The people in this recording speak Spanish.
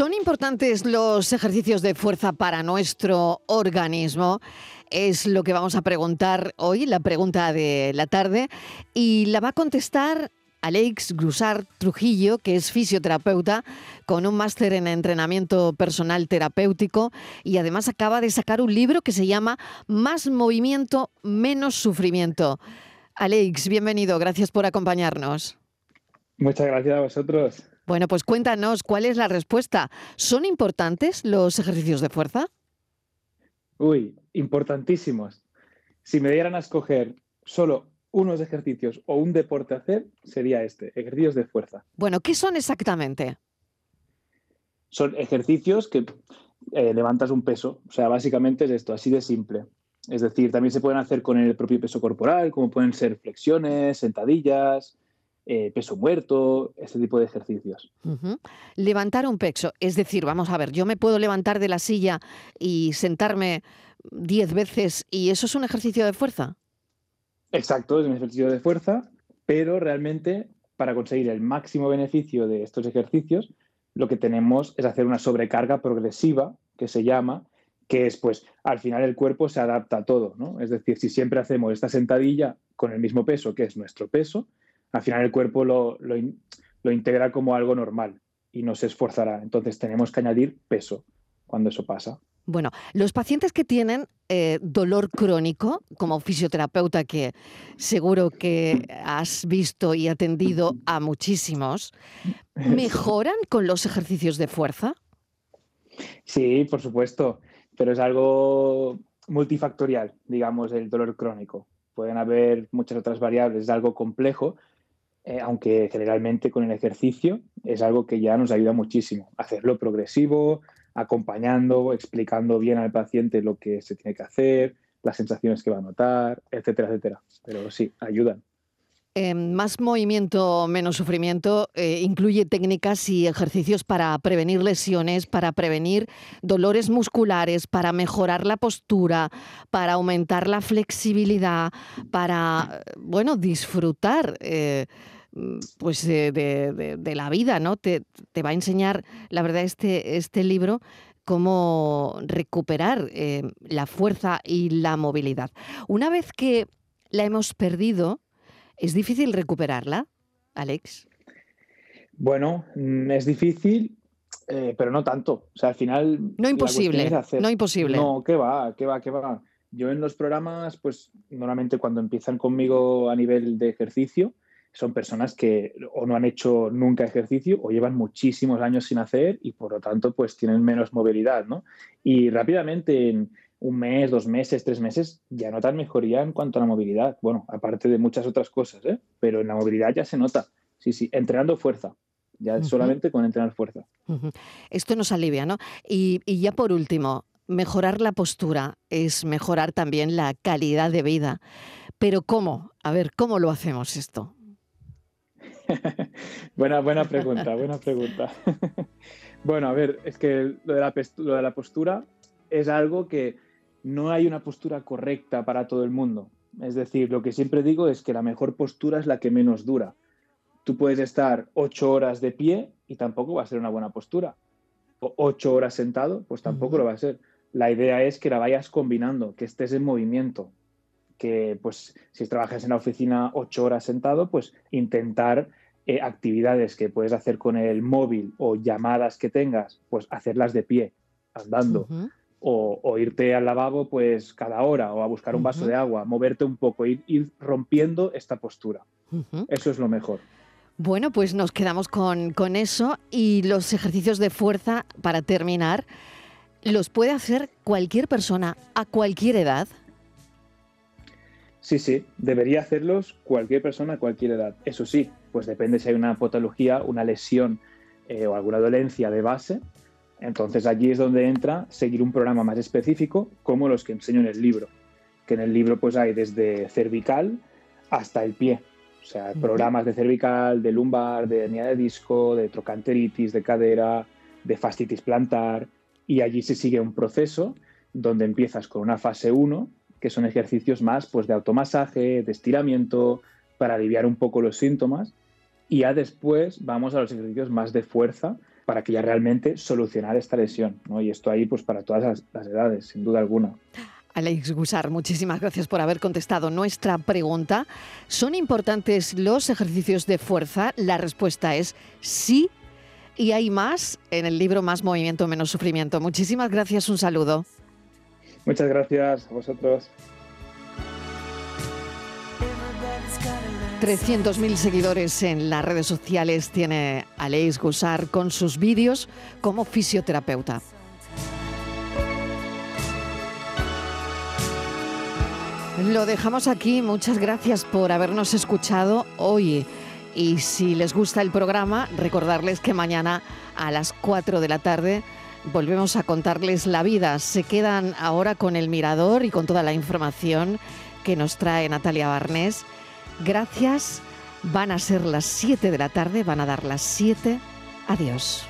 ¿Son importantes los ejercicios de fuerza para nuestro organismo? Es lo que vamos a preguntar hoy, la pregunta de la tarde, y la va a contestar Alex Grusar Trujillo, que es fisioterapeuta con un máster en entrenamiento personal terapéutico y además acaba de sacar un libro que se llama Más movimiento, menos sufrimiento. Alex, bienvenido, gracias por acompañarnos. Muchas gracias a vosotros. Bueno, pues cuéntanos cuál es la respuesta. ¿Son importantes los ejercicios de fuerza? Uy, importantísimos. Si me dieran a escoger solo unos ejercicios o un deporte a hacer, sería este, ejercicios de fuerza. Bueno, ¿qué son exactamente? Son ejercicios que eh, levantas un peso. O sea, básicamente es esto, así de simple. Es decir, también se pueden hacer con el propio peso corporal, como pueden ser flexiones, sentadillas, eh, peso muerto, este tipo de ejercicios. Levantar un peso, es decir, vamos a ver, yo me puedo levantar de la silla y sentarme diez veces y eso es un ejercicio de fuerza. Exacto, es un ejercicio de fuerza, pero realmente para conseguir el máximo beneficio de estos ejercicios, lo que tenemos es hacer una sobrecarga progresiva, que se llama, que es pues al final el cuerpo se adapta a todo, ¿no? Es decir, si siempre hacemos esta sentadilla con el mismo peso, que es nuestro peso, al final el cuerpo lo, lo, integra como algo normal y no se esforzará. Entonces tenemos que añadir peso cuando eso pasa. Bueno, los pacientes que tienen eh, dolor crónico, como fisioterapeuta que seguro que has visto y atendido a muchísimos, ¿mejoran con los ejercicios de fuerza? Sí, por supuesto, pero es algo multifactorial, digamos, el dolor crónico. Pueden haber muchas otras variables, es algo complejo, eh, aunque generalmente con el ejercicio es algo que ya nos ayuda muchísimo. Hacerlo progresivo, acompañando, explicando bien al paciente lo que se tiene que hacer, las sensaciones que va a notar, etcétera, etcétera. Pero sí, ayudan. Em, más movimiento, menos sufrimiento, eh, incluye técnicas y ejercicios para prevenir lesiones, para prevenir dolores musculares, para mejorar la postura, para aumentar la flexibilidad, para, bueno, disfrutar. Eh, pues de, la vida, ¿no? Te, va a enseñar, la verdad, este, este libro cómo recuperar eh, la fuerza y la movilidad. Una vez que la hemos perdido, ¿Es difícil recuperarla, Alex? Bueno, mm, es difícil, eh, pero no tanto. O sea, al final. No imposible. No imposible. No, ¿qué va? ¿Qué va? ¿Qué va? Yo en los programas, pues normalmente cuando empiezan conmigo a nivel de ejercicio, son personas que o no han hecho nunca ejercicio o llevan muchísimos años sin hacer y por lo tanto pues tienen menos movilidad, ¿no? Y rápidamente en, un mes, dos meses, tres meses, ya notan mejoría en cuanto a la movilidad. Bueno, aparte de muchas otras cosas, ¿eh? pero en la movilidad ya se nota. Sí, sí, entrenando fuerza. Ya solamente con entrenar fuerza. Esto nos alivia, ¿no? Y, y ya por último, mejorar la postura es mejorar también la calidad de vida. Pero ¿cómo? A ver, ¿cómo lo hacemos esto? buena, buena pregunta, buena pregunta. bueno, a ver, es que lo de, la, lo de la postura es algo que no hay una postura correcta para todo el mundo. Es decir, lo que siempre digo es que la mejor postura es la que menos dura. Tú puedes estar ocho horas de pie y tampoco va a ser una buena postura. O ocho horas sentado, pues tampoco lo va a ser. La idea es que la vayas combinando, que estés en movimiento. Que, pues, si trabajas en la oficina ocho horas sentado, pues intentar eh, actividades que puedes hacer con el móvil o llamadas que tengas, pues hacerlas de pie, andando o, irte al lavabo pues cada hora o a buscar un vaso de agua, moverte un poco, ir, ir rompiendo esta postura. Eso es lo mejor. Bueno, pues nos quedamos con, con eso y los ejercicios de fuerza, para terminar, ¿los puede hacer cualquier persona a cualquier edad? Sí, sí, debería hacerlos cualquier persona a cualquier edad. Eso sí, pues depende si hay una patología, una lesión eh, o alguna dolencia de base, entonces allí es donde entra seguir un programa más específico como los que enseño en el libro, que en el libro pues hay desde cervical hasta el pie, o sea, programas de cervical, de lumbar, de hernia de disco, de trocanteritis, de cadera, de fascitis plantar, y allí se sigue un proceso donde empiezas con una fase 1, que son ejercicios más pues de automasaje, de estiramiento, para aliviar un poco los síntomas, y ya después vamos a los ejercicios más de fuerza para que ya realmente solucionar esta lesión. ¿no? Y esto ahí pues para todas las, las edades, sin duda alguna. Alex Gusar, muchísimas gracias por haber contestado nuestra pregunta. ¿Son importantes los ejercicios de fuerza? La respuesta es sí. Y hay más en el libro Más Movimiento, Menos Sufrimiento. Muchísimas gracias, un saludo. Muchas gracias a vosotros. 300.000 seguidores en las redes sociales tiene Alex Gusar con sus vídeos como fisioterapeuta. Lo dejamos aquí. Muchas gracias por habernos escuchado hoy. Y si les gusta el programa, recordarles que mañana a las 4 de la tarde volvemos a contarles la vida. Se quedan ahora con el mirador y con toda la información que nos trae Natalia Barnés. Gracias. Van a ser las 7 de la tarde, van a dar las 7. Adiós.